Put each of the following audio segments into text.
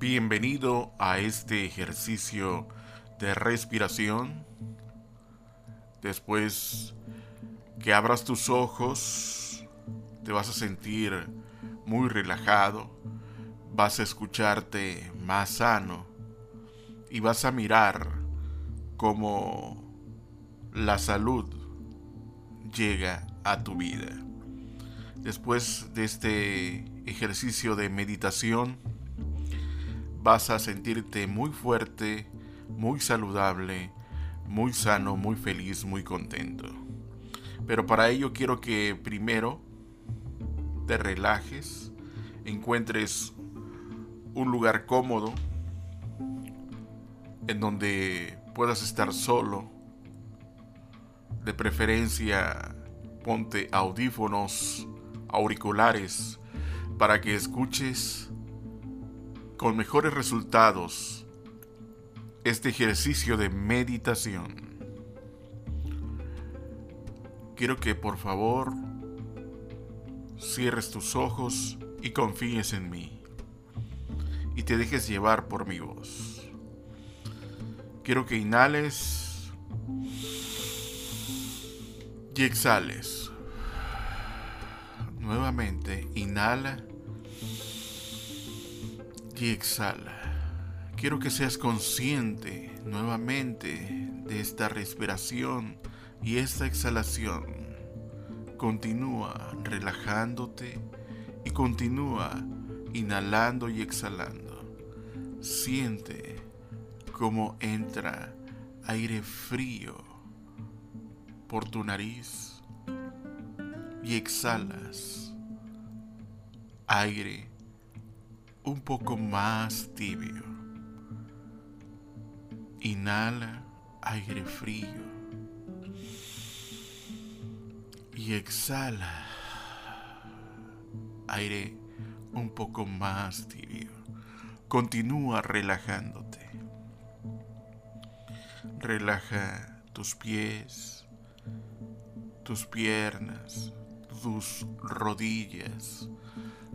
Bienvenido a este ejercicio de respiración. Después que abras tus ojos, te vas a sentir muy relajado, vas a escucharte más sano y vas a mirar cómo la salud llega a tu vida. Después de este ejercicio de meditación, vas a sentirte muy fuerte, muy saludable, muy sano, muy feliz, muy contento. Pero para ello quiero que primero te relajes, encuentres un lugar cómodo en donde puedas estar solo. De preferencia, ponte audífonos, auriculares, para que escuches con mejores resultados este ejercicio de meditación. Quiero que por favor cierres tus ojos y confíes en mí y te dejes llevar por mi voz. Quiero que inhales y exhales. Nuevamente, inhala y exhala. Quiero que seas consciente nuevamente de esta respiración y esta exhalación. Continúa relajándote y continúa inhalando y exhalando. Siente cómo entra aire frío por tu nariz y exhalas aire un poco más tibio. Inhala aire frío y exhala aire un poco más tibio. Continúa relajándote. Relaja tus pies, tus piernas, tus rodillas,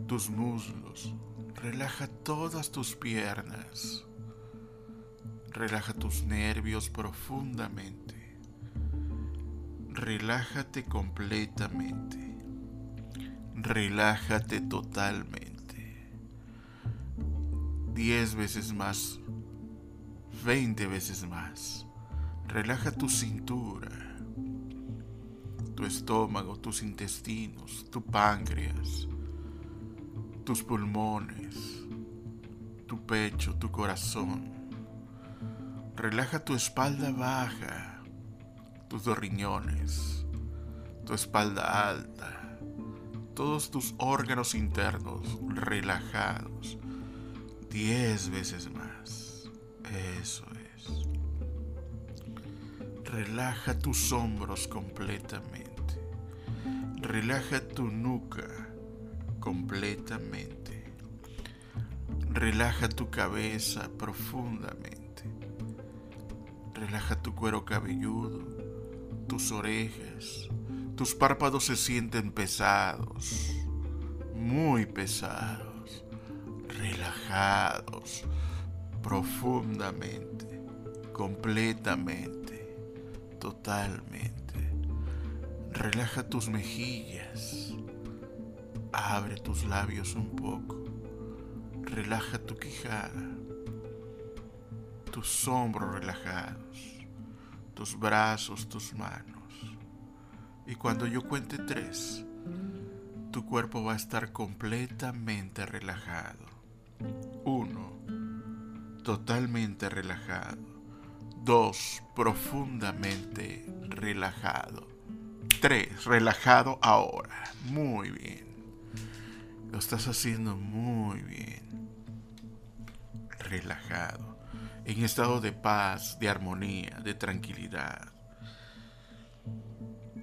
tus muslos, Relaja todas tus piernas. Relaja tus nervios profundamente. Relájate completamente. Relájate totalmente. Diez veces más. Veinte veces más. Relaja tu cintura, tu estómago, tus intestinos, tu páncreas, tus pulmones, tu pecho, tu corazón. Relaja tu espalda baja, tus dos riñones, tu espalda alta, todos tus órganos internos relajados. Diez veces más. Eso es. Relaja tus hombros completamente. Relaja tu nuca completamente. Relaja tu cabeza profundamente. Relaja tu cuero cabelludo, tus orejas. Tus párpados se sienten pesados, muy pesados, relajados, profundamente, completamente, totalmente. Relaja tus mejillas Abre tus labios un poco. Relaja tu quijada. Tus hombros relajados. Tus brazos, tus manos. Y cuando yo cuente tres, tu cuerpo va a estar completamente relajado. Uno, totalmente relajado. Dos, profundamente relajado. Tres, relajado ahora. Muy bien. Lo estás haciendo muy bien. Relajado. En estado de paz, de armonía, de tranquilidad.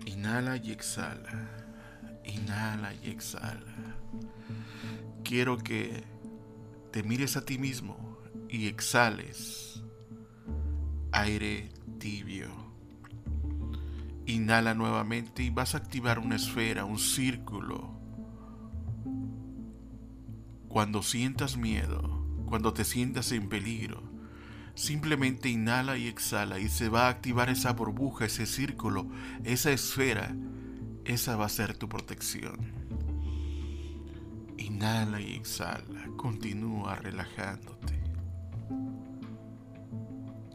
Inhala y exhala. Inhala y exhala. Quiero que te mires a ti mismo y exhales aire tibio. Inhala nuevamente y vas a activar una esfera, un círculo cuando sientas miedo, cuando te sientas en peligro, simplemente inhala y exhala y se va a activar esa burbuja, ese círculo, esa esfera. Esa va a ser tu protección. Inhala y exhala, continúa relajándote.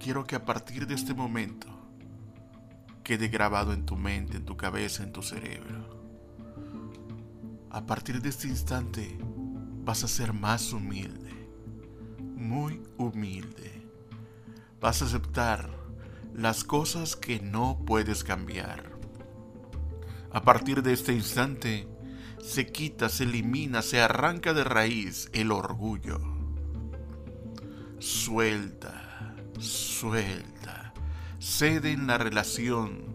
Quiero que a partir de este momento quede grabado en tu mente, en tu cabeza, en tu cerebro. A partir de este instante vas a ser más humilde, muy humilde. Vas a aceptar las cosas que no puedes cambiar. A partir de este instante se quita, se elimina, se arranca de raíz el orgullo. Suelta, suelta, cede en la relación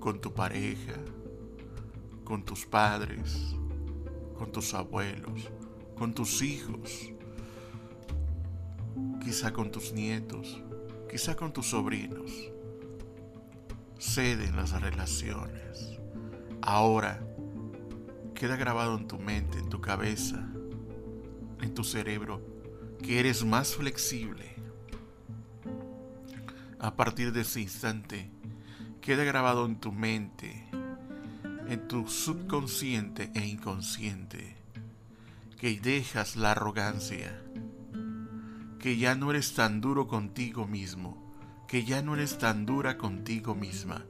con tu pareja, con tus padres, con tus abuelos, con tus hijos, quizá con tus nietos, quizá con tus sobrinos. Cede en las relaciones. Ahora queda grabado en tu mente, en tu cabeza, en tu cerebro, que eres más flexible. A partir de ese instante, queda grabado en tu mente, en tu subconsciente e inconsciente, que dejas la arrogancia, que ya no eres tan duro contigo mismo, que ya no eres tan dura contigo misma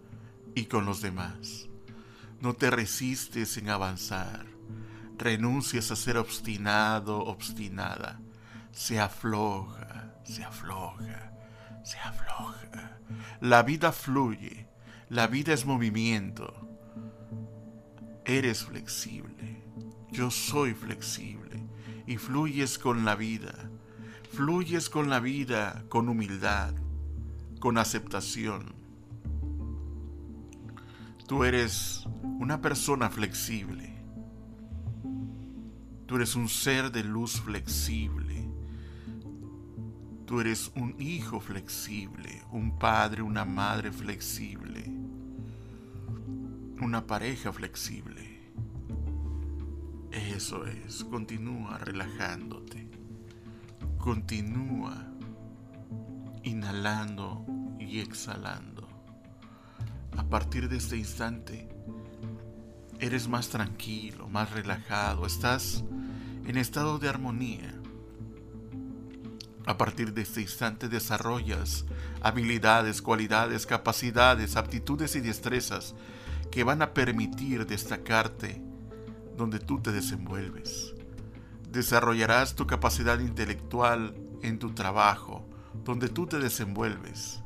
y con los demás. No te resistes en avanzar, renuncias a ser obstinado, obstinada. Se afloja, se afloja, se afloja. La vida fluye, la vida es movimiento. Eres flexible, yo soy flexible y fluyes con la vida. Fluyes con la vida con humildad, con aceptación. Tú eres una persona flexible. Tú eres un ser de luz flexible. Tú eres un hijo flexible, un padre, una madre flexible, una pareja flexible. Eso es, continúa relajándote. Continúa inhalando y exhalando. A partir de este instante, eres más tranquilo, más relajado, estás en estado de armonía. A partir de este instante desarrollas habilidades, cualidades, capacidades, aptitudes y destrezas que van a permitir destacarte donde tú te desenvuelves. Desarrollarás tu capacidad intelectual en tu trabajo, donde tú te desenvuelves.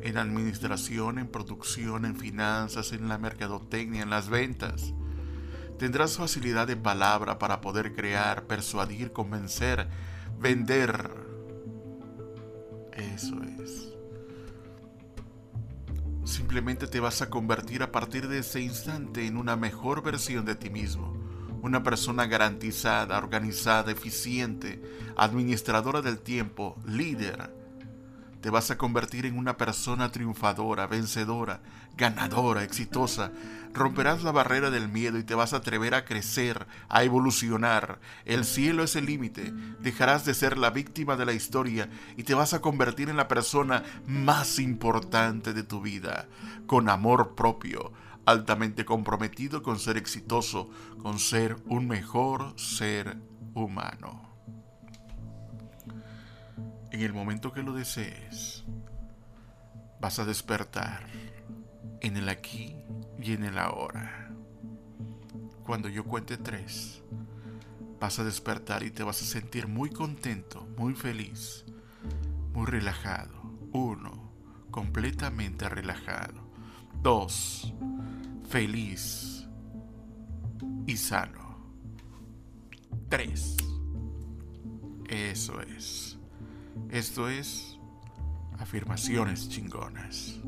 En administración, en producción, en finanzas, en la mercadotecnia, en las ventas. Tendrás facilidad de palabra para poder crear, persuadir, convencer, vender. Eso es. Simplemente te vas a convertir a partir de ese instante en una mejor versión de ti mismo. Una persona garantizada, organizada, eficiente, administradora del tiempo, líder. Te vas a convertir en una persona triunfadora, vencedora, ganadora, exitosa. Romperás la barrera del miedo y te vas a atrever a crecer, a evolucionar. El cielo es el límite. Dejarás de ser la víctima de la historia y te vas a convertir en la persona más importante de tu vida, con amor propio, altamente comprometido con ser exitoso, con ser un mejor ser humano. En el momento que lo desees, vas a despertar en el aquí y en el ahora. Cuando yo cuente tres, vas a despertar y te vas a sentir muy contento, muy feliz, muy relajado. Uno, completamente relajado. Dos, feliz y sano. Tres. Eso es. Esto es afirmaciones chingonas.